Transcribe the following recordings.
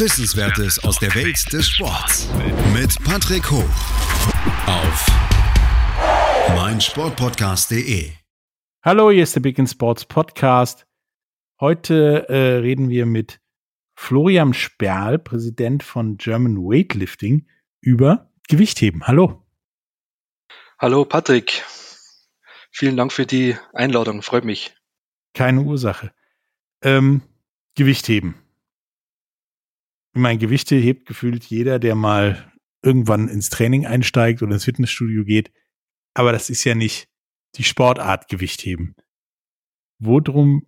Wissenswertes aus der Welt des Sports. Mit Patrick Hoch. Auf meinsportpodcast.de. Hallo, hier ist der Big End Sports Podcast. Heute äh, reden wir mit Florian Sperl, Präsident von German Weightlifting, über Gewichtheben. Hallo. Hallo Patrick. Vielen Dank für die Einladung. Freut mich. Keine Ursache. Ähm, Gewichtheben. Ich meine, Gewichte hebt gefühlt jeder, der mal irgendwann ins Training einsteigt oder ins Fitnessstudio geht. Aber das ist ja nicht die Sportart Gewichtheben. Worum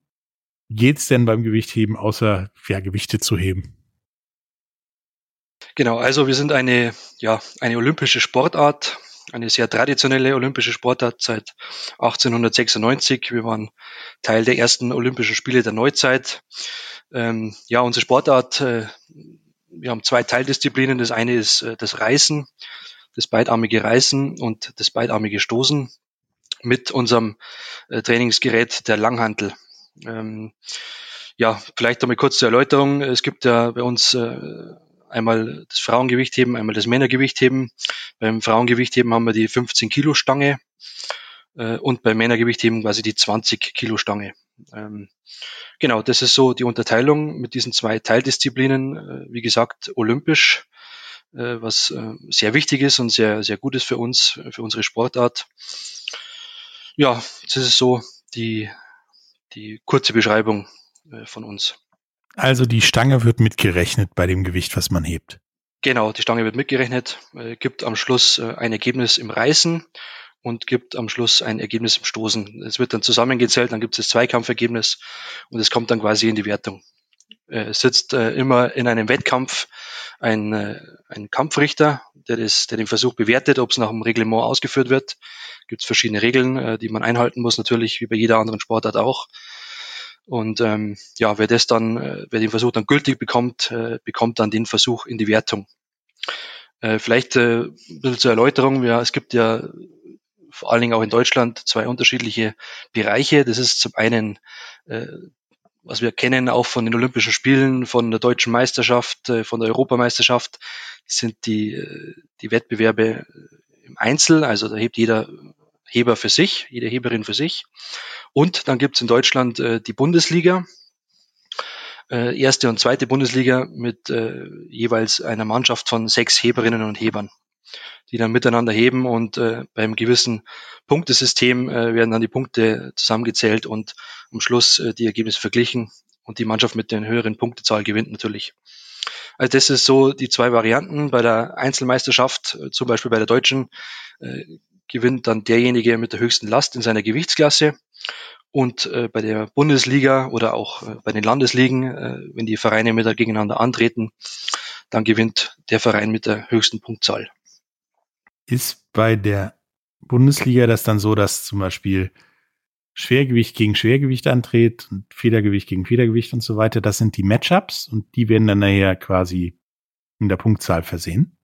geht's denn beim Gewichtheben, außer ja, Gewichte zu heben? Genau, also wir sind eine, ja, eine olympische Sportart, eine sehr traditionelle olympische Sportart seit 1896. Wir waren Teil der ersten Olympischen Spiele der Neuzeit. Ähm, ja, unsere Sportart, äh, wir haben zwei Teildisziplinen. Das eine ist äh, das Reißen, das beidarmige Reißen und das beidarmige Stoßen mit unserem äh, Trainingsgerät der Langhantel. Ähm, ja, vielleicht einmal kurz zur Erläuterung. Es gibt ja bei uns äh, einmal das Frauengewichtheben, einmal das Männergewichtheben. Beim Frauengewichtheben haben wir die 15 Kilo Stange äh, und beim Männergewichtheben quasi die 20 Kilo Stange. Ähm, genau, das ist so die Unterteilung mit diesen zwei Teildisziplinen. Äh, wie gesagt, olympisch, äh, was äh, sehr wichtig ist und sehr, sehr gut ist für uns, für unsere Sportart. Ja, das ist so die, die kurze Beschreibung äh, von uns. Also die Stange wird mitgerechnet bei dem Gewicht, was man hebt. Genau, die Stange wird mitgerechnet, äh, gibt am Schluss äh, ein Ergebnis im Reißen und gibt am Schluss ein Ergebnis im Stoßen. Es wird dann zusammengezählt, dann gibt es das Zweikampfergebnis und es kommt dann quasi in die Wertung. Es sitzt immer in einem Wettkampf ein, ein Kampfrichter, der, das, der den Versuch bewertet, ob es nach dem Reglement ausgeführt wird gibt es verschiedene Regeln, äh, die man einhalten muss, natürlich wie bei jeder anderen Sportart auch. Und ähm, ja, wer das dann, äh, wer den Versuch dann gültig bekommt, äh, bekommt dann den Versuch in die Wertung. Äh, vielleicht äh, ein bisschen zur Erläuterung, ja, es gibt ja vor allen Dingen auch in Deutschland zwei unterschiedliche Bereiche. Das ist zum einen äh, was wir kennen auch von den Olympischen Spielen, von der deutschen Meisterschaft, äh, von der Europameisterschaft, sind die, äh, die Wettbewerbe im Einzel, also da hebt jeder Heber für sich, jede Heberin für sich. Und dann gibt's in Deutschland äh, die Bundesliga, äh, erste und zweite Bundesliga mit äh, jeweils einer Mannschaft von sechs Heberinnen und Hebern, die dann miteinander heben und äh, beim gewissen Punktesystem äh, werden dann die Punkte zusammengezählt und am Schluss äh, die Ergebnisse verglichen und die Mannschaft mit den höheren Punktezahl gewinnt natürlich. Also das ist so die zwei Varianten. Bei der Einzelmeisterschaft, äh, zum Beispiel bei der Deutschen, äh, gewinnt dann derjenige mit der höchsten Last in seiner Gewichtsklasse. Und äh, bei der Bundesliga oder auch äh, bei den Landesligen, äh, wenn die Vereine mit gegeneinander antreten, dann gewinnt der Verein mit der höchsten Punktzahl. Ist bei der Bundesliga das dann so, dass zum Beispiel Schwergewicht gegen Schwergewicht antritt und Federgewicht gegen Federgewicht und so weiter, das sind die Matchups und die werden dann nachher quasi in der Punktzahl versehen?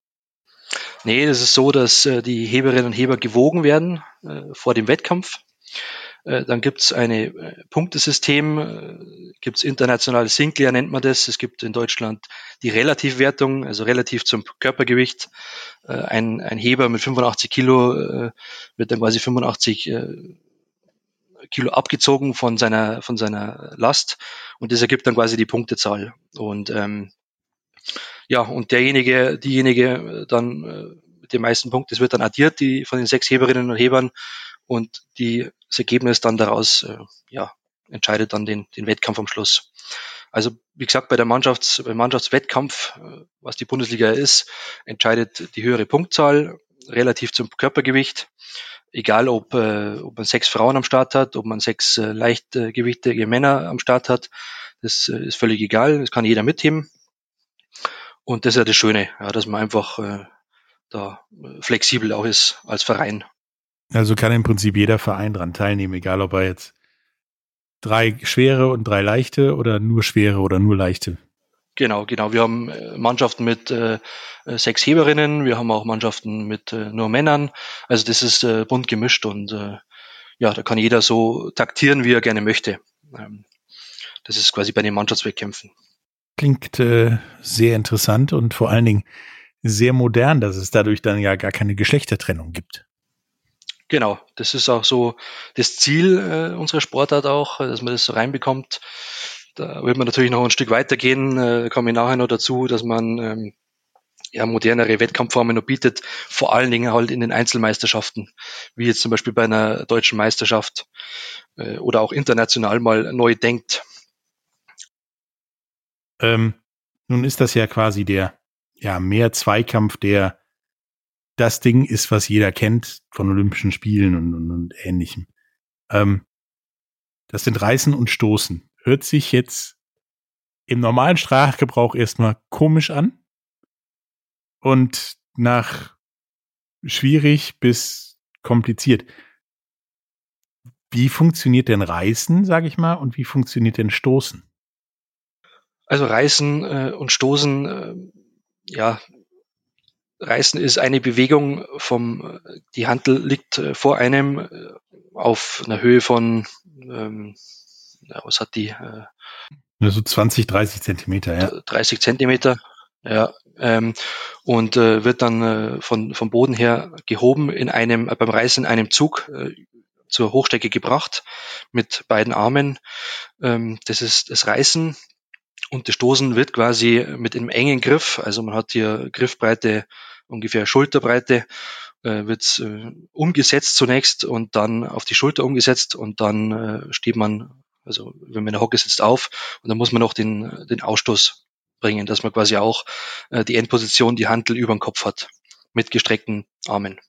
Nee, das ist so, dass äh, die Heberinnen und Heber gewogen werden äh, vor dem Wettkampf. Äh, dann gibt's ein äh, Punktesystem, äh, gibt's internationales Sinclair nennt man das. Es gibt in Deutschland die Relativwertung, also relativ zum Körpergewicht. Äh, ein, ein Heber mit 85 Kilo äh, wird dann quasi 85 äh, Kilo abgezogen von seiner, von seiner Last und das ergibt dann quasi die Punktezahl. Und ähm, ja, und derjenige, diejenige dann äh, mit den meisten Punkten, das wird dann addiert, die von den sechs Heberinnen und Hebern und die, das Ergebnis dann daraus äh, ja, entscheidet dann den, den Wettkampf am Schluss. Also wie gesagt, bei der Mannschafts-, beim Mannschaftswettkampf, äh, was die Bundesliga ist, entscheidet die höhere Punktzahl relativ zum Körpergewicht egal ob, äh, ob man sechs Frauen am Start hat, ob man sechs äh, leichtgewichtige Männer am Start hat, das äh, ist völlig egal, das kann jeder mitheben. Und das ist ja das Schöne, ja, dass man einfach äh, da äh, flexibel auch ist als Verein. Also kann im Prinzip jeder Verein dran teilnehmen, egal ob er jetzt drei schwere und drei leichte oder nur schwere oder nur leichte. Genau, genau. Wir haben äh, Mannschaften mit äh, sechs Heberinnen, wir haben auch Mannschaften mit äh, nur Männern. Also das ist äh, bunt gemischt und äh, ja, da kann jeder so taktieren, wie er gerne möchte. Ähm, das ist quasi bei den Mannschaftswettkämpfen. Klingt äh, sehr interessant und vor allen Dingen sehr modern, dass es dadurch dann ja gar keine Geschlechtertrennung gibt. Genau, das ist auch so das Ziel äh, unserer Sportart auch, dass man das so reinbekommt. Da wird man natürlich noch ein Stück weitergehen, äh, komme ich nachher noch dazu, dass man ähm, ja, modernere Wettkampfformen noch bietet, vor allen Dingen halt in den Einzelmeisterschaften, wie jetzt zum Beispiel bei einer deutschen Meisterschaft äh, oder auch international mal neu denkt. Ähm, nun ist das ja quasi der ja mehr Zweikampf, der das Ding ist, was jeder kennt von Olympischen Spielen und, und, und ähnlichem. Ähm, das sind Reißen und Stoßen. Hört sich jetzt im normalen Sprachgebrauch erstmal komisch an und nach schwierig bis kompliziert. Wie funktioniert denn Reißen, sage ich mal, und wie funktioniert denn Stoßen? Also Reißen äh, und Stoßen, äh, ja, Reißen ist eine Bewegung vom, die Handel liegt äh, vor einem äh, auf einer Höhe von, ähm, ja, was hat die? Äh, so 20, 30 Zentimeter, ja. 30 Zentimeter, ja, ähm, und äh, wird dann äh, von, vom Boden her gehoben in einem, äh, beim Reißen in einem Zug äh, zur Hochstrecke gebracht mit beiden Armen. Ähm, das ist das Reißen. Und das Stoßen wird quasi mit einem engen Griff, also man hat hier Griffbreite ungefähr Schulterbreite, äh, wird äh, umgesetzt zunächst und dann auf die Schulter umgesetzt und dann äh, steht man, also wenn man in der Hocke sitzt, auf und dann muss man noch den, den Ausstoß bringen, dass man quasi auch äh, die Endposition, die Handel über dem Kopf hat, mit gestreckten Armen.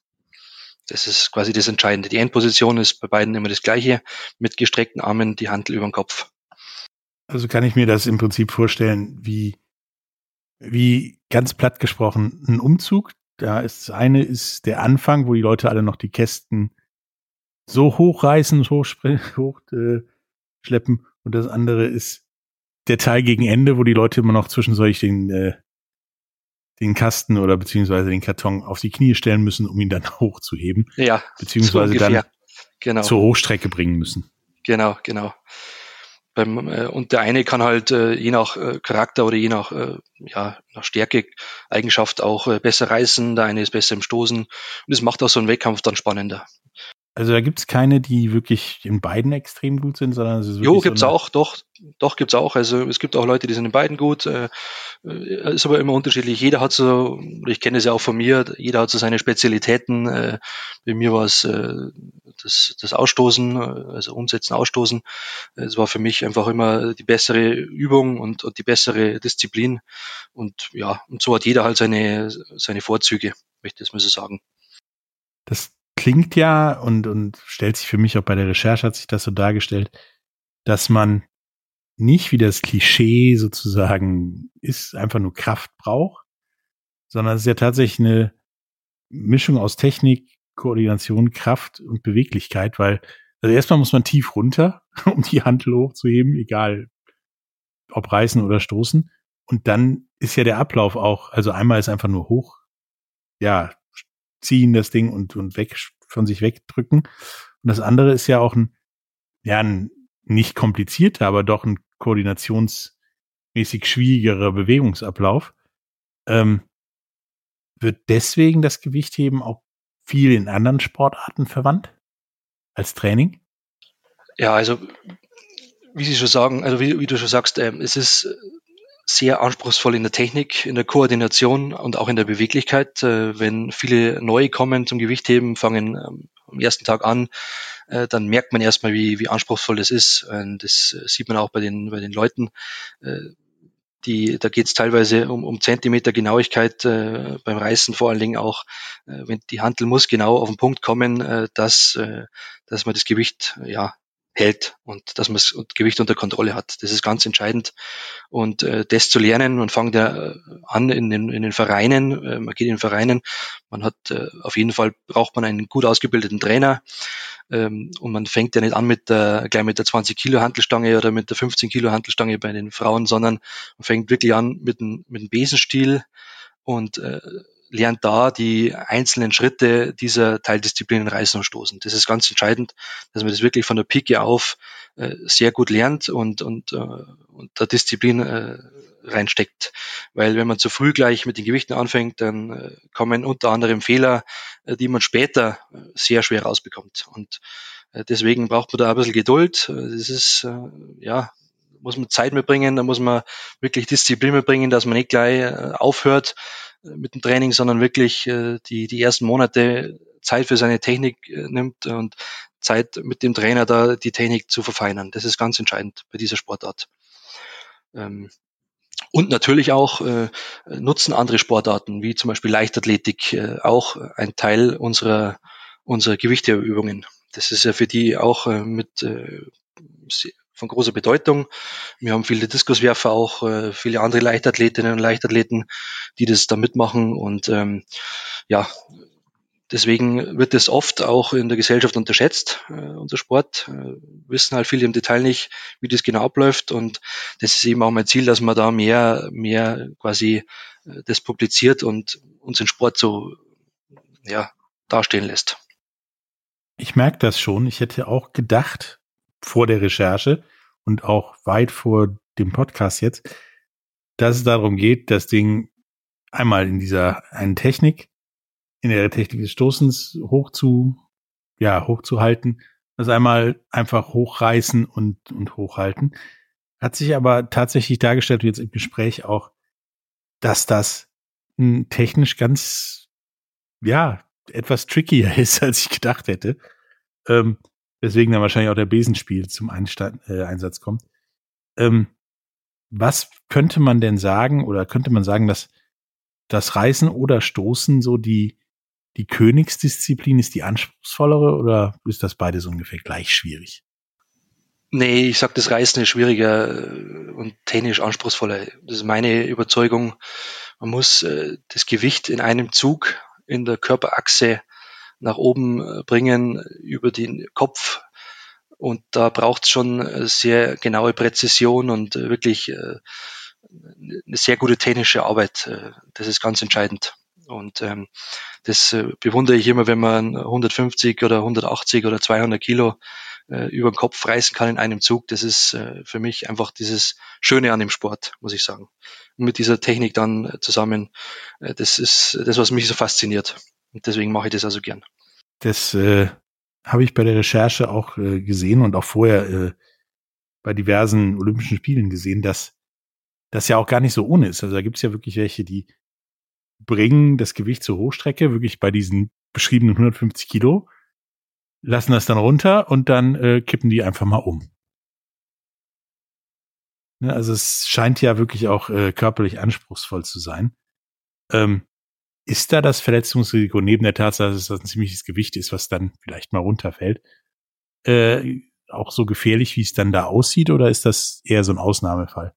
Das ist quasi das Entscheidende. Die Endposition ist bei beiden immer das gleiche, mit gestreckten Armen die Handel über dem Kopf. Also kann ich mir das im Prinzip vorstellen, wie, wie ganz platt gesprochen ein Umzug. Da ist das eine ist der Anfang, wo die Leute alle noch die Kästen so hochreißen, hochschleppen hoch, äh, schleppen. und das andere ist der Teil gegen Ende, wo die Leute immer noch zwischendurch den, äh, den Kasten oder beziehungsweise den Karton auf die Knie stellen müssen, um ihn dann hochzuheben. Ja. Beziehungsweise so dann genau. zur Hochstrecke bringen müssen. Genau, genau. Beim, äh, und der eine kann halt äh, je nach äh, Charakter oder je nach, äh, ja, nach Stärke, Eigenschaft auch äh, besser reißen, der eine ist besser im Stoßen. Und das macht auch so einen Wettkampf dann spannender. Also da gibt es keine, die wirklich in beiden extrem gut sind, sondern es ist Jo, gibt's so auch, doch, doch gibt's auch. Also es gibt auch Leute, die sind in beiden gut. Äh, äh ist aber immer unterschiedlich. Jeder hat so, ich kenne es ja auch von mir, jeder hat so seine Spezialitäten. Äh, bei mir war es äh, das, das Ausstoßen, äh, also Umsetzen, Ausstoßen. Es war für mich einfach immer die bessere Übung und, und die bessere Disziplin. Und ja, und so hat jeder halt seine, seine Vorzüge, möchte ich das mal so sagen. Das klingt ja und, und stellt sich für mich auch bei der Recherche hat sich das so dargestellt, dass man nicht wie das Klischee sozusagen ist, einfach nur Kraft braucht, sondern es ist ja tatsächlich eine Mischung aus Technik, Koordination, Kraft und Beweglichkeit, weil also erstmal muss man tief runter, um die Handel hochzuheben, egal ob reißen oder stoßen. Und dann ist ja der Ablauf auch, also einmal ist einfach nur hoch, ja, ziehen das Ding und, und weg, von sich wegdrücken. Und das andere ist ja auch ein, ja, ein nicht komplizierter, aber doch ein koordinationsmäßig schwierigerer Bewegungsablauf. Ähm, wird deswegen das Gewichtheben auch viel in anderen Sportarten verwandt als Training? Ja, also wie Sie schon sagen, also wie, wie du schon sagst, äh, es ist sehr anspruchsvoll in der Technik, in der Koordination und auch in der Beweglichkeit. Äh, wenn viele neu kommen zum Gewichtheben, fangen ähm, am ersten Tag an, äh, dann merkt man erstmal, wie, wie anspruchsvoll das ist. Und das sieht man auch bei den, bei den Leuten. Äh, die, da geht es teilweise um, um Zentimeter Genauigkeit äh, beim Reißen vor allen Dingen auch, wenn die Handel muss genau auf den Punkt kommen, dass, dass man das Gewicht ja hält und dass man das Gewicht unter Kontrolle hat. Das ist ganz entscheidend. Und äh, das zu lernen, man fängt ja äh, an in den, in den Vereinen, äh, man geht in den Vereinen, man hat äh, auf jeden Fall braucht man einen gut ausgebildeten Trainer ähm, und man fängt ja nicht an mit der, gleich mit der 20 Kilo Hantelstange oder mit der 15 Kilo Hantelstange bei den Frauen, sondern man fängt wirklich an mit dem, mit dem Besenstiel und äh, lernt da die einzelnen Schritte dieser Teildisziplinen reißen und stoßen. Das ist ganz entscheidend, dass man das wirklich von der Pike auf äh, sehr gut lernt und, und, äh, und der Disziplin äh, reinsteckt. Weil wenn man zu früh gleich mit den Gewichten anfängt, dann äh, kommen unter anderem Fehler, äh, die man später äh, sehr schwer rausbekommt. Und äh, deswegen braucht man da ein bisschen Geduld. Das ist, äh, ja, muss man Zeit mitbringen, da muss man wirklich Disziplin mitbringen, dass man nicht gleich äh, aufhört, äh, mit dem Training, sondern wirklich äh, die, die ersten Monate Zeit für seine Technik äh, nimmt und Zeit mit dem Trainer da die Technik zu verfeinern. Das ist ganz entscheidend bei dieser Sportart. Ähm, und natürlich auch äh, nutzen andere Sportarten, wie zum Beispiel Leichtathletik, äh, auch ein Teil unserer, unserer Gewichteübungen. Das ist ja für die auch äh, mit äh, von großer Bedeutung. Wir haben viele Diskuswerfer, auch äh, viele andere Leichtathletinnen und Leichtathleten, die das da mitmachen. Und ähm, ja, deswegen wird es oft auch in der Gesellschaft unterschätzt, äh, unser Sport. Äh, wissen halt viele im Detail nicht, wie das genau abläuft. Und das ist eben auch mein Ziel, dass man da mehr, mehr quasi äh, das publiziert und unseren Sport so ja, dastehen lässt. Ich merke das schon. Ich hätte auch gedacht, vor der Recherche und auch weit vor dem Podcast jetzt, dass es darum geht, das Ding einmal in dieser einen Technik, in der Technik des Stoßens hoch zu, ja, hochzuhalten, das einmal einfach hochreißen und, und hochhalten. Hat sich aber tatsächlich dargestellt, jetzt im Gespräch auch, dass das technisch ganz, ja, etwas trickier ist, als ich gedacht hätte. Ähm, weswegen dann wahrscheinlich auch der Besenspiel zum Einstand, äh, Einsatz kommt. Ähm, was könnte man denn sagen oder könnte man sagen, dass das Reißen oder Stoßen so die, die Königsdisziplin ist, die anspruchsvollere oder ist das beides ungefähr gleich schwierig? Nee, ich sag, das Reißen ist schwieriger äh, und technisch anspruchsvoller. Das ist meine Überzeugung. Man muss äh, das Gewicht in einem Zug in der Körperachse nach oben äh, bringen über den Kopf. Und da braucht es schon äh, sehr genaue Präzision und äh, wirklich eine sehr gute technische Arbeit. Das ist ganz entscheidend. Und ähm, das bewundere ich immer, wenn man 150 oder 180 oder 200 Kilo äh, über den Kopf reißen kann in einem Zug. Das ist äh, für mich einfach dieses Schöne an dem Sport, muss ich sagen. Und mit dieser Technik dann zusammen, äh, das ist das, was mich so fasziniert. Und deswegen mache ich das also gern. Das äh, habe ich bei der Recherche auch äh, gesehen und auch vorher äh, bei diversen Olympischen Spielen gesehen, dass das ja auch gar nicht so ohne ist. Also da gibt es ja wirklich welche, die bringen das Gewicht zur Hochstrecke, wirklich bei diesen beschriebenen 150 Kilo, lassen das dann runter und dann äh, kippen die einfach mal um. Ne, also es scheint ja wirklich auch äh, körperlich anspruchsvoll zu sein. Ähm, ist da das Verletzungsrisiko neben der Tatsache, dass das ein ziemliches Gewicht ist, was dann vielleicht mal runterfällt, äh, auch so gefährlich, wie es dann da aussieht, oder ist das eher so ein Ausnahmefall?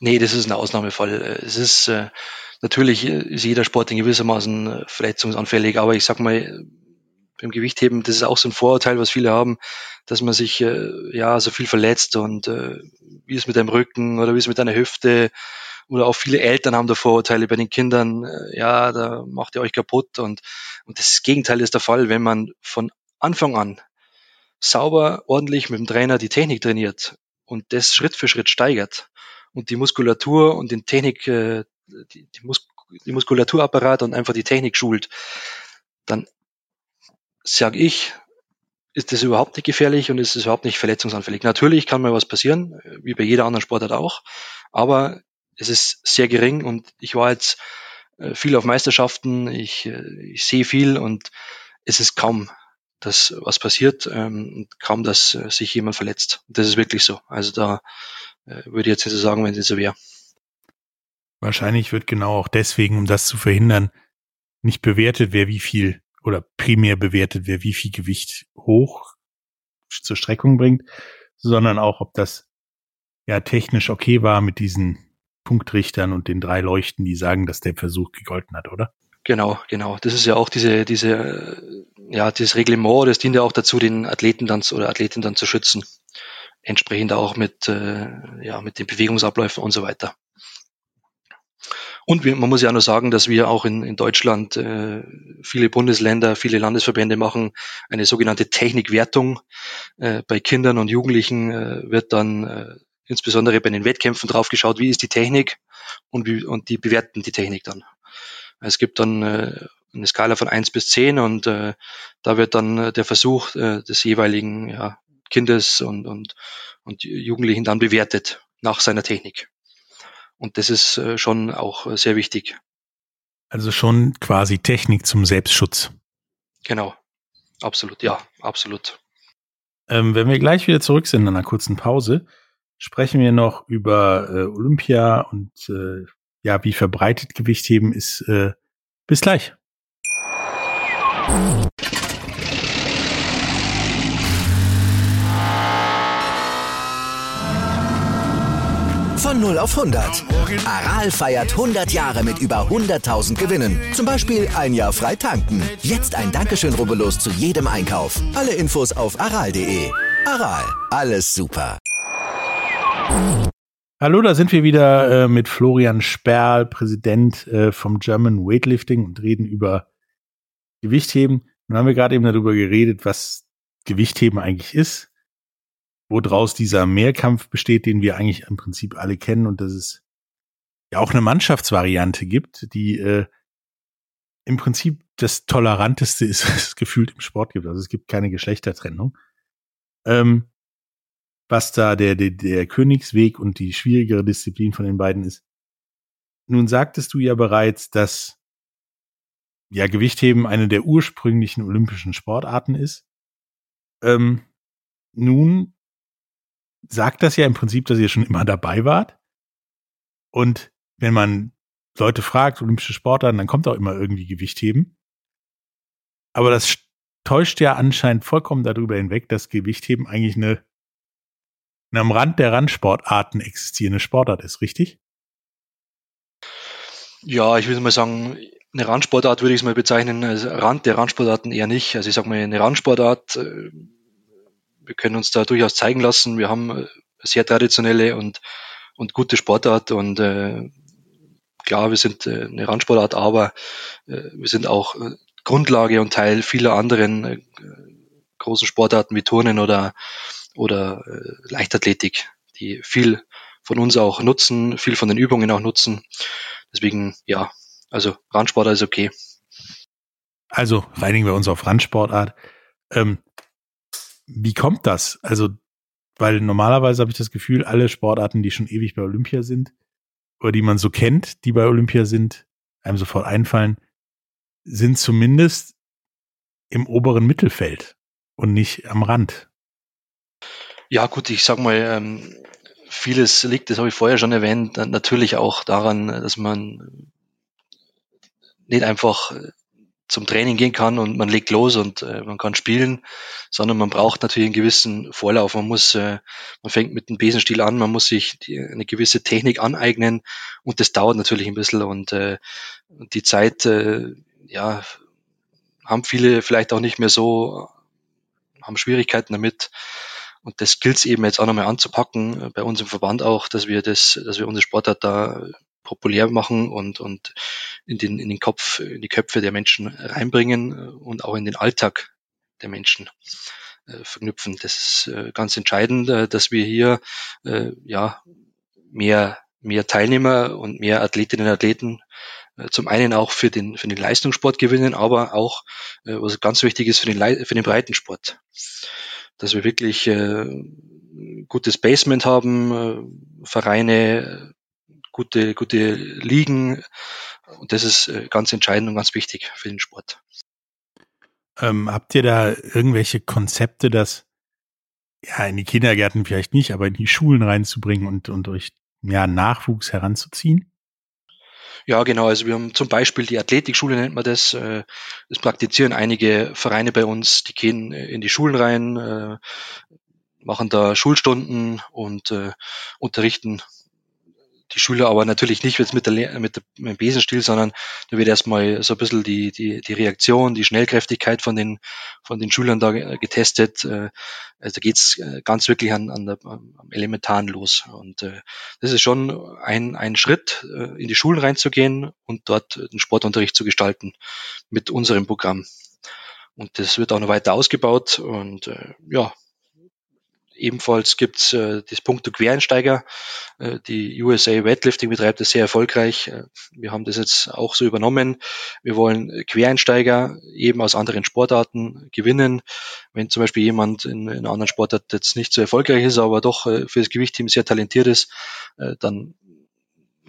Nee, das ist ein Ausnahmefall. Es ist äh, natürlich ist jeder Sport in gewissermaßen äh, verletzungsanfällig, aber ich sag mal, beim Gewichtheben, das ist auch so ein Vorurteil, was viele haben, dass man sich äh, ja so viel verletzt und äh, wie ist mit deinem Rücken oder wie ist mit deiner Hüfte oder auch viele Eltern haben da Vorurteile bei den Kindern, äh, ja, da macht ihr euch kaputt und, und das Gegenteil ist der Fall, wenn man von Anfang an sauber, ordentlich mit dem Trainer die Technik trainiert und das Schritt für Schritt steigert und die Muskulatur und den Technik, äh, die, die, Mus die Muskulaturapparat und einfach die Technik schult, dann sage ich, ist das überhaupt nicht gefährlich und ist es überhaupt nicht verletzungsanfällig. Natürlich kann mal was passieren, wie bei jeder anderen Sportart auch, aber es ist sehr gering und ich war jetzt äh, viel auf Meisterschaften, ich, äh, ich sehe viel und es ist kaum, dass was passiert ähm, und kaum, dass äh, sich jemand verletzt. Das ist wirklich so. Also da würde ich jetzt nicht so sagen, wenn es so wäre. Wahrscheinlich wird genau auch deswegen, um das zu verhindern, nicht bewertet, wer wie viel oder primär bewertet, wer wie viel Gewicht hoch zur Streckung bringt, sondern auch, ob das ja technisch okay war mit diesen Punktrichtern und den drei Leuchten, die sagen, dass der Versuch gegolten hat, oder? Genau, genau. Das ist ja auch diese, diese, ja, dieses Reglement, das dient ja auch dazu, den Athleten dann oder Athleten dann zu schützen. Entsprechend auch mit, äh, ja, mit den Bewegungsabläufen und so weiter. Und wir, man muss ja nur sagen, dass wir auch in, in Deutschland äh, viele Bundesländer, viele Landesverbände machen eine sogenannte Technikwertung. Äh, bei Kindern und Jugendlichen äh, wird dann äh, insbesondere bei den Wettkämpfen draufgeschaut, wie ist die Technik und, wie, und die bewerten die Technik dann. Es gibt dann äh, eine Skala von eins bis zehn und äh, da wird dann äh, der Versuch äh, des jeweiligen ja, Kindes und, und, und Jugendlichen dann bewertet nach seiner Technik. Und das ist äh, schon auch äh, sehr wichtig. Also schon quasi Technik zum Selbstschutz. Genau. Absolut, ja, absolut. Ähm, wenn wir gleich wieder zurück sind in einer kurzen Pause, sprechen wir noch über äh, Olympia und äh, ja, wie verbreitet Gewichtheben ist. Äh, bis gleich. Von 0 auf 100. Aral feiert 100 Jahre mit über 100.000 Gewinnen. Zum Beispiel ein Jahr frei tanken. Jetzt ein Dankeschön, rubbellos zu jedem Einkauf. Alle Infos auf aral.de. Aral, alles super. Hallo, da sind wir wieder äh, mit Florian Sperl, Präsident äh, vom German Weightlifting und reden über Gewichtheben. Nun haben wir gerade eben darüber geredet, was Gewichtheben eigentlich ist, woraus dieser Mehrkampf besteht, den wir eigentlich im Prinzip alle kennen und dass es ja auch eine Mannschaftsvariante gibt, die äh, im Prinzip das Toleranteste ist, was es gefühlt im Sport gibt. Also es gibt keine Geschlechtertrennung. Ähm, was da der, der, der Königsweg und die schwierigere Disziplin von den beiden ist. Nun sagtest du ja bereits, dass ja Gewichtheben eine der ursprünglichen olympischen Sportarten ist. Ähm, nun sagt das ja im Prinzip, dass ihr schon immer dabei wart. Und wenn man Leute fragt, olympische Sportarten, dann kommt auch immer irgendwie Gewichtheben. Aber das täuscht ja anscheinend vollkommen darüber hinweg, dass Gewichtheben eigentlich eine am Rand der Randsportarten existierende Sportart ist, richtig? Ja, ich würde mal sagen, eine Randsportart würde ich es mal bezeichnen, als Rand der Randsportarten eher nicht. Also ich sage mal, eine Randsportart, äh, wir können uns da durchaus zeigen lassen. Wir haben eine sehr traditionelle und, und gute Sportart und äh, klar, wir sind äh, eine Randsportart, aber äh, wir sind auch äh, Grundlage und Teil vieler anderen äh, großen Sportarten wie Turnen oder oder äh, Leichtathletik, die viel von uns auch nutzen, viel von den Übungen auch nutzen. Deswegen, ja, also Randsportart ist okay. Also reinigen wir uns auf Randsportart. Ähm, wie kommt das? Also, weil normalerweise habe ich das Gefühl, alle Sportarten, die schon ewig bei Olympia sind, oder die man so kennt, die bei Olympia sind, einem sofort einfallen, sind zumindest im oberen Mittelfeld und nicht am Rand. Ja, gut, ich sag mal, ähm, vieles liegt, das habe ich vorher schon erwähnt, natürlich auch daran, dass man nicht einfach äh, zum Training gehen kann und man legt los und äh, man kann spielen, sondern man braucht natürlich einen gewissen Vorlauf. Man muss, äh, man fängt mit dem Besenstiel an, man muss sich die, eine gewisse Technik aneignen und das dauert natürlich ein bisschen und äh, die Zeit, äh, ja, haben viele vielleicht auch nicht mehr so, haben Schwierigkeiten damit. Und das gilt es eben jetzt auch nochmal anzupacken, äh, bei uns im Verband auch, dass wir das, dass wir unsere Sportart da populär machen und, und in den, in den Kopf, in die Köpfe der Menschen reinbringen äh, und auch in den Alltag der Menschen äh, verknüpfen. Das ist äh, ganz entscheidend, äh, dass wir hier äh, ja mehr, mehr Teilnehmer und mehr Athletinnen und Athleten äh, zum einen auch für den, für den Leistungssport gewinnen, aber auch, äh, was ganz wichtig ist, für den, für den Breitensport dass wir wirklich äh, gutes Basement haben, äh, Vereine, gute, gute Ligen. Und das ist äh, ganz entscheidend und ganz wichtig für den Sport. Ähm, habt ihr da irgendwelche Konzepte, das ja in die Kindergärten vielleicht nicht, aber in die Schulen reinzubringen und, und euch ja, Nachwuchs heranzuziehen? Ja, genau. Also wir haben zum Beispiel die Athletikschule nennt man das. Äh, das praktizieren einige Vereine bei uns. Die gehen äh, in die Schulen rein, äh, machen da Schulstunden und unterrichten die Schüler aber natürlich nicht jetzt mit, der, mit, der, mit dem Besenstiel, sondern da wird erstmal so ein bisschen die, die, die Reaktion, die Schnellkräftigkeit von den, von den Schülern da getestet. Äh, also da geht's äh, ganz wirklich an, an der, am Elementaren los. Und äh, das ist schon ein, ein Schritt, in die Schulen reinzugehen und dort den Sportunterricht zu gestalten mit unserem Programm. Und das wird auch noch weiter ausgebaut. Und äh, ja, Ebenfalls gibt's äh, das Punkto Quereinsteiger. Äh, die USA Weightlifting betreibt das sehr erfolgreich. Äh, wir haben das jetzt auch so übernommen. Wir wollen Quereinsteiger eben aus anderen Sportarten gewinnen. Wenn zum Beispiel jemand in, in einer anderen Sportart jetzt nicht so erfolgreich ist, aber doch äh, für das Gewichtteam sehr talentiert ist, äh, dann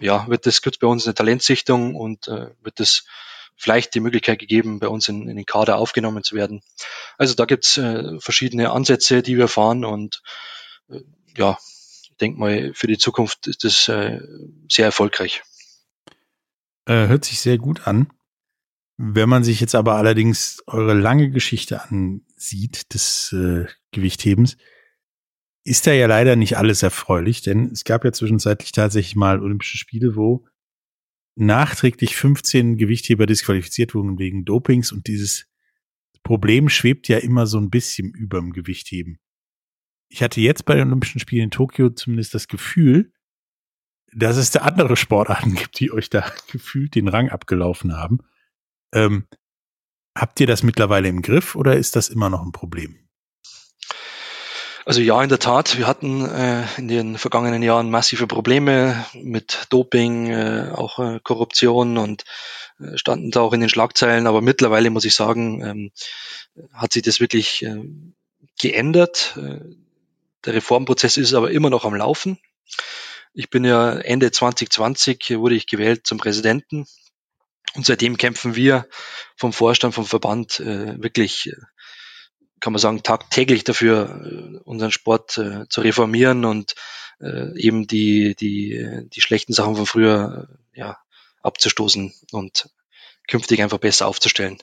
ja, wird das gibt bei uns eine Talentsichtung und äh, wird das vielleicht die Möglichkeit gegeben, bei uns in, in den Kader aufgenommen zu werden. Also da gibt's äh, verschiedene Ansätze, die wir fahren und äh, ja, ich denke mal, für die Zukunft ist das äh, sehr erfolgreich. Äh, hört sich sehr gut an. Wenn man sich jetzt aber allerdings eure lange Geschichte ansieht des äh, Gewichthebens, ist da ja leider nicht alles erfreulich, denn es gab ja zwischenzeitlich tatsächlich mal Olympische Spiele, wo nachträglich 15 Gewichtheber disqualifiziert wurden wegen Dopings und dieses Problem schwebt ja immer so ein bisschen über dem Gewichtheben. Ich hatte jetzt bei den Olympischen Spielen in Tokio zumindest das Gefühl, dass es da andere Sportarten gibt, die euch da gefühlt den Rang abgelaufen haben. Ähm, habt ihr das mittlerweile im Griff oder ist das immer noch ein Problem? Also ja, in der Tat, wir hatten äh, in den vergangenen Jahren massive Probleme mit Doping, äh, auch äh, Korruption und äh, standen da auch in den Schlagzeilen. Aber mittlerweile muss ich sagen, ähm, hat sich das wirklich äh, geändert. Äh, der Reformprozess ist aber immer noch am Laufen. Ich bin ja Ende 2020 wurde ich gewählt zum Präsidenten und seitdem kämpfen wir vom Vorstand, vom Verband äh, wirklich äh, kann man sagen, tagtäglich dafür, äh, unseren Sport äh, zu reformieren und äh, eben die, die, die schlechten Sachen von früher äh, ja, abzustoßen und künftig einfach besser aufzustellen.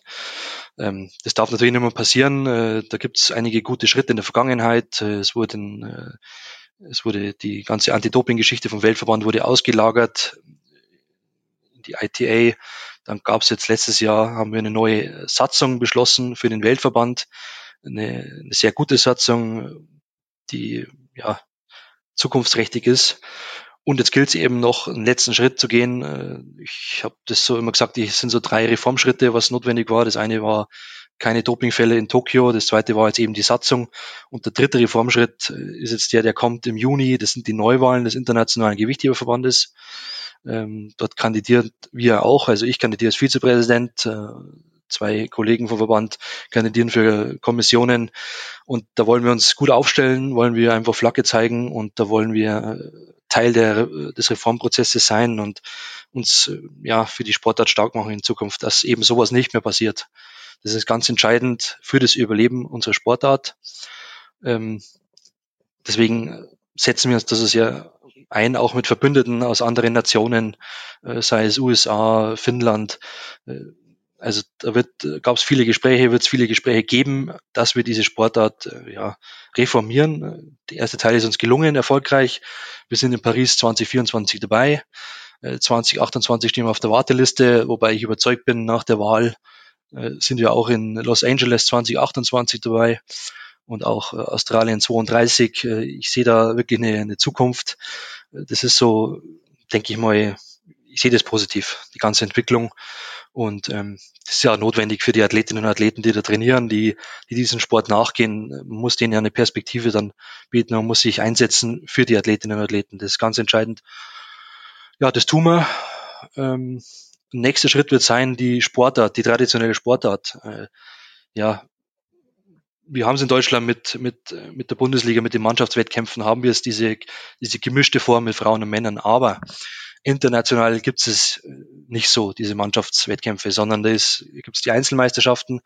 Ähm, das darf natürlich nicht mehr passieren. Äh, da gibt es einige gute Schritte in der Vergangenheit. Äh, es wurden äh, es wurde die ganze Anti-Doping-Geschichte vom Weltverband wurde ausgelagert in die ITA. Dann gab es jetzt letztes Jahr haben wir eine neue Satzung beschlossen für den Weltverband, eine, sehr gute Satzung, die ja zukunftsträchtig ist. Und jetzt gilt es eben noch, einen letzten Schritt zu gehen. Äh, ich habe das so immer gesagt, es sind so drei Reformschritte, was notwendig war. Das eine war keine Dopingfälle in Tokio, das zweite war jetzt eben die Satzung und der dritte Reformschritt äh, ist jetzt der, der kommt im Juni. Das sind die Neuwahlen des Internationalen Gewichtheberverbandes. Ähm, dort kandidiert wir auch, also ich kandidiere als Vizepräsident, äh, zwei Kollegen vom Verband kandidieren für Kommissionen und da wollen wir uns gut aufstellen, wollen wir einfach Flagge zeigen und da wollen wir äh, Teil der, des Reformprozesses sein und uns äh, ja für die Sportart stark machen in Zukunft, dass eben sowas nicht mehr passiert. Das ist ganz entscheidend für das Überleben unserer Sportart. Ähm, deswegen setzen wir uns das ja ein, auch mit Verbündeten aus anderen Nationen, äh, sei es USA, Finnland, also da wird, gab es viele Gespräche, wird es viele Gespräche geben, dass wir diese Sportart äh, ja, reformieren. Der erste Teil ist uns gelungen, erfolgreich. Wir sind in Paris 2024 dabei. 2028 äh, stehen wir auf der Warteliste, wobei ich überzeugt bin, nach der Wahl äh, sind wir auch in Los Angeles 2028 dabei und auch Australien 32. Ich sehe da wirklich eine, eine Zukunft. Das ist so, denke ich mal, ich sehe das positiv, die ganze Entwicklung. Und ähm, das ist ja notwendig für die Athletinnen und Athleten, die da trainieren, die, die diesen Sport nachgehen. Man muss denen ja eine Perspektive dann bieten. Man muss sich einsetzen für die Athletinnen und Athleten. Das ist ganz entscheidend. Ja, das tun wir. Ähm, nächster Schritt wird sein, die Sportart, die traditionelle Sportart. Äh, ja, wir haben es in Deutschland mit, mit, mit der Bundesliga, mit den Mannschaftswettkämpfen, haben wir es diese, diese gemischte Form mit Frauen und Männern. Aber International gibt es äh, nicht so, diese Mannschaftswettkämpfe, sondern da gibt es die Einzelmeisterschaften.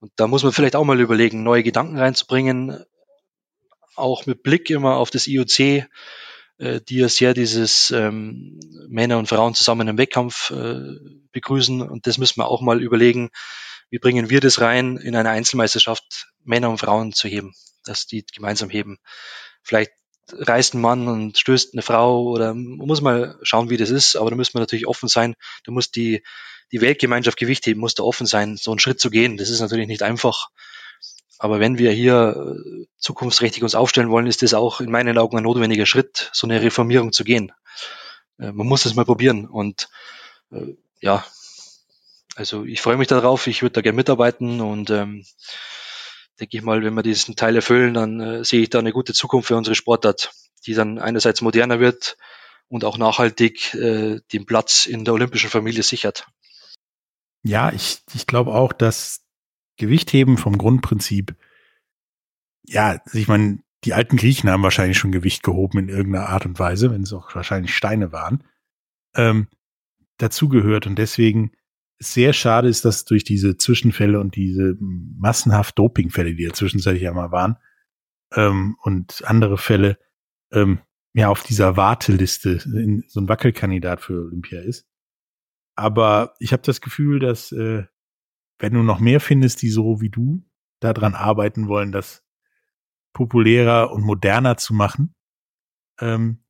Und da muss man vielleicht auch mal überlegen, neue Gedanken reinzubringen, auch mit Blick immer auf das IOC, äh, die ja sehr dieses ähm, Männer und Frauen zusammen im Wettkampf äh, begrüßen. Und das müssen wir auch mal überlegen, wie bringen wir das rein, in einer Einzelmeisterschaft Männer und Frauen zu heben, dass die gemeinsam heben. Vielleicht reißt ein Mann und stößt eine Frau oder man muss mal schauen, wie das ist, aber da müssen wir natürlich offen sein. Da muss die, die Weltgemeinschaft Gewicht heben, muss da offen sein, so einen Schritt zu gehen. Das ist natürlich nicht einfach. Aber wenn wir hier äh, zukunftsträchtig uns aufstellen wollen, ist das auch in meinen Augen ein notwendiger Schritt, so eine Reformierung zu gehen. Äh, man muss es mal probieren. Und äh, ja, also ich freue mich darauf, ich würde da gerne mitarbeiten und ähm, denke ich mal, wenn wir diesen Teil erfüllen, dann äh, sehe ich da eine gute Zukunft für unsere Sportart, die dann einerseits moderner wird und auch nachhaltig äh, den Platz in der olympischen Familie sichert. Ja, ich, ich glaube auch, dass Gewichtheben vom Grundprinzip, ja, ich meine, die alten Griechen haben wahrscheinlich schon Gewicht gehoben in irgendeiner Art und Weise, wenn es auch wahrscheinlich Steine waren, ähm, dazugehört. Und deswegen sehr schade ist, dass durch diese Zwischenfälle und diese massenhaft Dopingfälle, die ja zwischenzeitlich ja mal waren, ähm, und andere Fälle, ähm, ja, auf dieser Warteliste in, so ein Wackelkandidat für Olympia ist. Aber ich habe das Gefühl, dass äh, wenn du noch mehr findest, die so wie du daran arbeiten wollen, das populärer und moderner zu machen, ähm,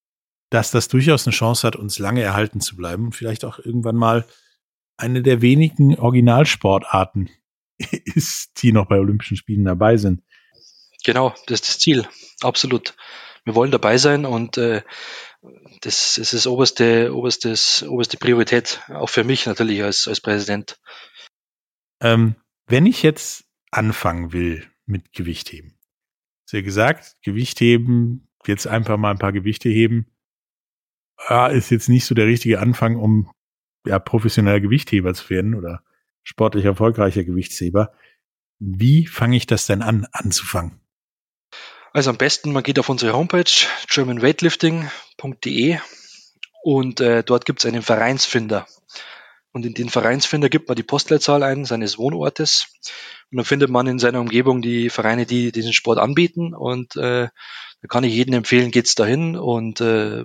dass das durchaus eine Chance hat, uns lange erhalten zu bleiben und vielleicht auch irgendwann mal eine der wenigen Originalsportarten ist, die noch bei Olympischen Spielen dabei sind. Genau, das ist das Ziel, absolut. Wir wollen dabei sein und äh, das, das ist oberste, oberstes, oberste Priorität, auch für mich natürlich als, als Präsident. Ähm, wenn ich jetzt anfangen will mit Gewichtheben, ist ja gesagt, Gewichtheben, jetzt einfach mal ein paar Gewichte heben, ja, ist jetzt nicht so der richtige Anfang, um ja, professioneller Gewichtheber zu werden oder sportlich erfolgreicher Gewichtsheber. Wie fange ich das denn an, anzufangen? Also am besten, man geht auf unsere Homepage germanweightlifting.de und äh, dort gibt es einen Vereinsfinder. Und in den Vereinsfinder gibt man die Postleitzahl ein seines Wohnortes und dann findet man in seiner Umgebung die Vereine, die diesen Sport anbieten. Und äh, da kann ich jedem empfehlen, geht's dahin und äh,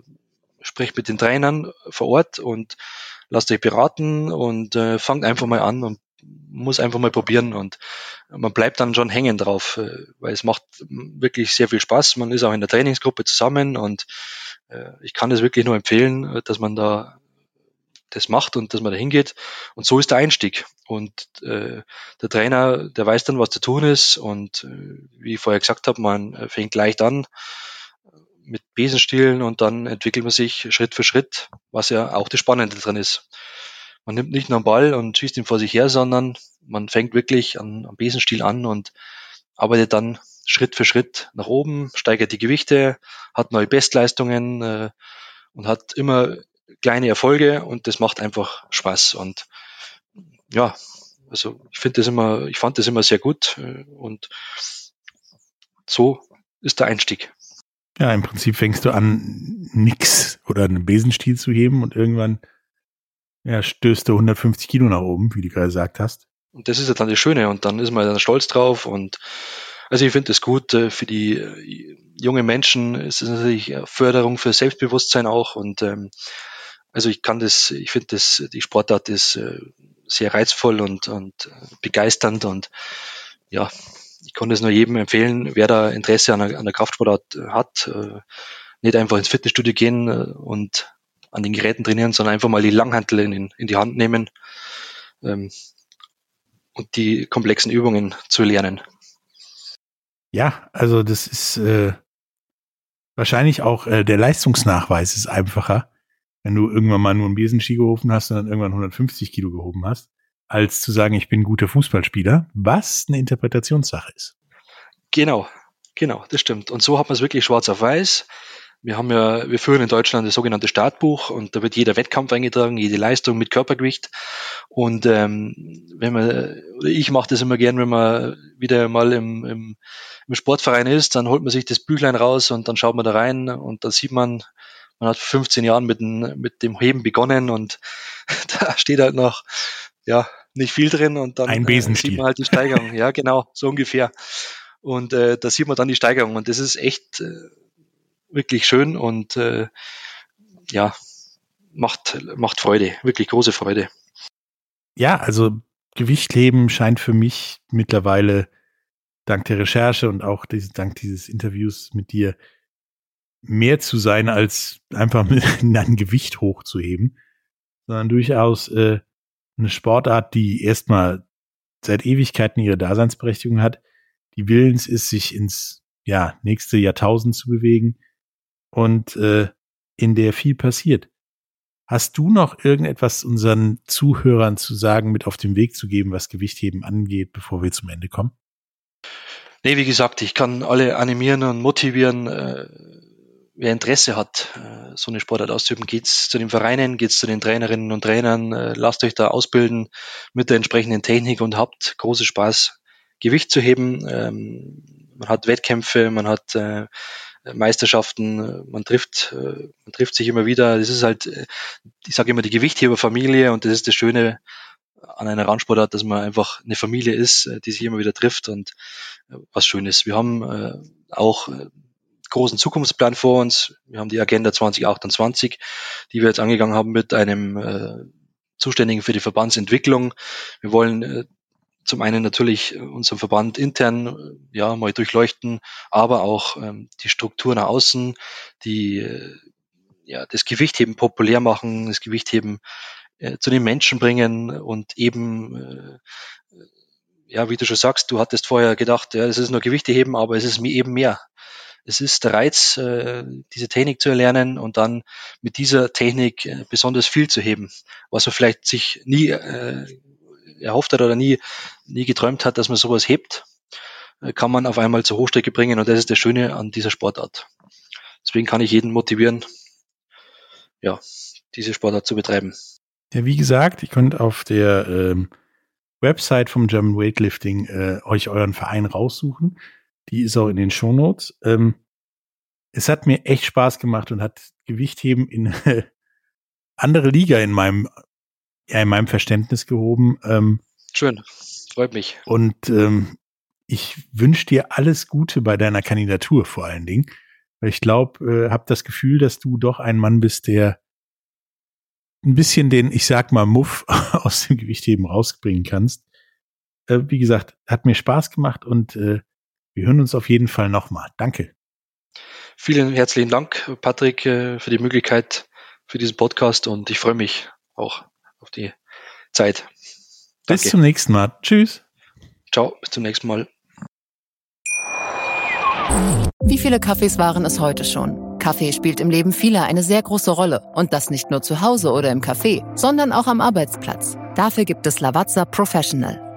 sprecht mit den Trainern vor Ort und lasst euch beraten und äh, fangt einfach mal an und muss einfach mal probieren und man bleibt dann schon hängen drauf, äh, weil es macht wirklich sehr viel Spaß. Man ist auch in der Trainingsgruppe zusammen und äh, ich kann es wirklich nur empfehlen, dass man da das macht und dass man da hingeht. Und so ist der Einstieg. Und äh, der Trainer, der weiß dann, was zu tun ist. Und wie ich vorher gesagt habe, man fängt leicht an mit Besenstielen und dann entwickelt man sich Schritt für Schritt, was ja auch das Spannende drin ist. Man nimmt nicht nur einen Ball und schießt ihn vor sich her, sondern man fängt wirklich an, am Besenstiel an und arbeitet dann Schritt für Schritt nach oben, steigert die Gewichte, hat neue Bestleistungen äh, und hat immer kleine Erfolge und das macht einfach Spaß. Und ja, also ich finde das immer, ich fand das immer sehr gut äh, und so ist der Einstieg. Ja, im Prinzip fängst du an, nix oder einen Besenstiel zu heben und irgendwann ja, stößt du 150 Kilo nach oben, wie du gerade gesagt hast. Und das ist ja dann das Schöne und dann ist man dann stolz drauf und also ich finde das gut äh, für die äh, junge Menschen. Es ist natürlich Förderung für Selbstbewusstsein auch und ähm, also ich kann das, ich finde das, die Sportart ist äh, sehr reizvoll und, und begeisternd und ja, ich kann das nur jedem empfehlen, wer da Interesse an der, an der Kraftsportart äh, hat, äh, nicht einfach ins Fitnessstudio gehen äh, und an den Geräten trainieren, sondern einfach mal die Langhantel in, in die Hand nehmen ähm, und die komplexen Übungen zu lernen. Ja, also das ist äh, wahrscheinlich auch äh, der Leistungsnachweis ist einfacher, wenn du irgendwann mal nur einen Besenski gehoben hast und dann irgendwann 150 Kilo gehoben hast, als zu sagen, ich bin guter Fußballspieler, was eine Interpretationssache ist. Genau, genau, das stimmt. Und so hat man es wirklich schwarz auf weiß. Wir haben ja, wir führen in Deutschland das sogenannte Startbuch und da wird jeder Wettkampf eingetragen, jede Leistung mit Körpergewicht. Und ähm, wenn man, oder ich mache das immer gern, wenn man wieder mal im, im, im Sportverein ist, dann holt man sich das Büchlein raus und dann schaut man da rein und da sieht man, man hat vor 15 Jahren mit dem, mit dem Heben begonnen und da steht halt noch, ja, nicht viel drin und dann Ein äh, sieht man halt die Steigerung. ja, genau, so ungefähr. Und äh, da sieht man dann die Steigerung und das ist echt äh, wirklich schön und äh, ja, macht, macht Freude, wirklich große Freude. Ja, also Gewichtheben scheint für mich mittlerweile dank der Recherche und auch dieses, dank dieses Interviews mit dir mehr zu sein, als einfach ein Gewicht hochzuheben, sondern durchaus äh, eine Sportart, die erstmal seit Ewigkeiten ihre Daseinsberechtigung hat, die willens ist, sich ins ja, nächste Jahrtausend zu bewegen und äh, in der viel passiert. Hast du noch irgendetwas unseren Zuhörern zu sagen, mit auf den Weg zu geben, was Gewichtheben angeht, bevor wir zum Ende kommen? Nee, wie gesagt, ich kann alle animieren und motivieren. Äh, wer Interesse hat, äh, so eine Sportart auszuüben, geht's zu den Vereinen, geht's zu den Trainerinnen und Trainern, äh, lasst euch da ausbilden mit der entsprechenden Technik und habt großen Spaß, Gewicht zu heben. Ähm, man hat Wettkämpfe, man hat äh, Meisterschaften, man trifft, man trifft sich immer wieder. Das ist halt, ich sage immer, die Gewichtheberfamilie und das ist das Schöne an einer Randsportart, dass man einfach eine Familie ist, die sich immer wieder trifft und was Schönes. Wir haben auch großen Zukunftsplan vor uns. Wir haben die Agenda 2028, die wir jetzt angegangen haben mit einem Zuständigen für die Verbandsentwicklung. Wir wollen zum einen natürlich unseren Verband intern äh, ja mal durchleuchten, aber auch ähm, die Struktur nach außen, die äh, ja das Gewichtheben populär machen, das Gewichtheben äh, zu den Menschen bringen und eben äh, ja, wie du schon sagst, du hattest vorher gedacht, ja, es ist nur Gewichteheben, aber es ist mir eben mehr. Es ist der Reiz, äh, diese Technik zu erlernen und dann mit dieser Technik äh, besonders viel zu heben, was man vielleicht sich nie äh, erhofft hat oder nie, nie geträumt hat, dass man sowas hebt, kann man auf einmal zur Hochstrecke bringen und das ist das Schöne an dieser Sportart. Deswegen kann ich jeden motivieren, ja, diese Sportart zu betreiben. Ja, wie gesagt, ich könnt auf der ähm, Website vom German Weightlifting äh, euch euren Verein raussuchen. Die ist auch in den Shownotes. Ähm, es hat mir echt Spaß gemacht und hat Gewichtheben in äh, andere Liga in meinem ja, in meinem Verständnis gehoben. Ähm, Schön, freut mich. Und ähm, ich wünsche dir alles Gute bei deiner Kandidatur vor allen Dingen. Weil ich glaube, äh, habe das Gefühl, dass du doch ein Mann bist, der ein bisschen den, ich sag mal, Muff aus dem Gewichtheben rausbringen kannst. Äh, wie gesagt, hat mir Spaß gemacht und äh, wir hören uns auf jeden Fall nochmal. Danke. Vielen herzlichen Dank, Patrick, äh, für die Möglichkeit für diesen Podcast und ich freue mich auch auf die Zeit. Danke. Bis zum nächsten Mal. Tschüss. Ciao, bis zum nächsten Mal. Wie viele Kaffees waren es heute schon? Kaffee spielt im Leben vieler eine sehr große Rolle. Und das nicht nur zu Hause oder im Café, sondern auch am Arbeitsplatz. Dafür gibt es Lavazza Professional.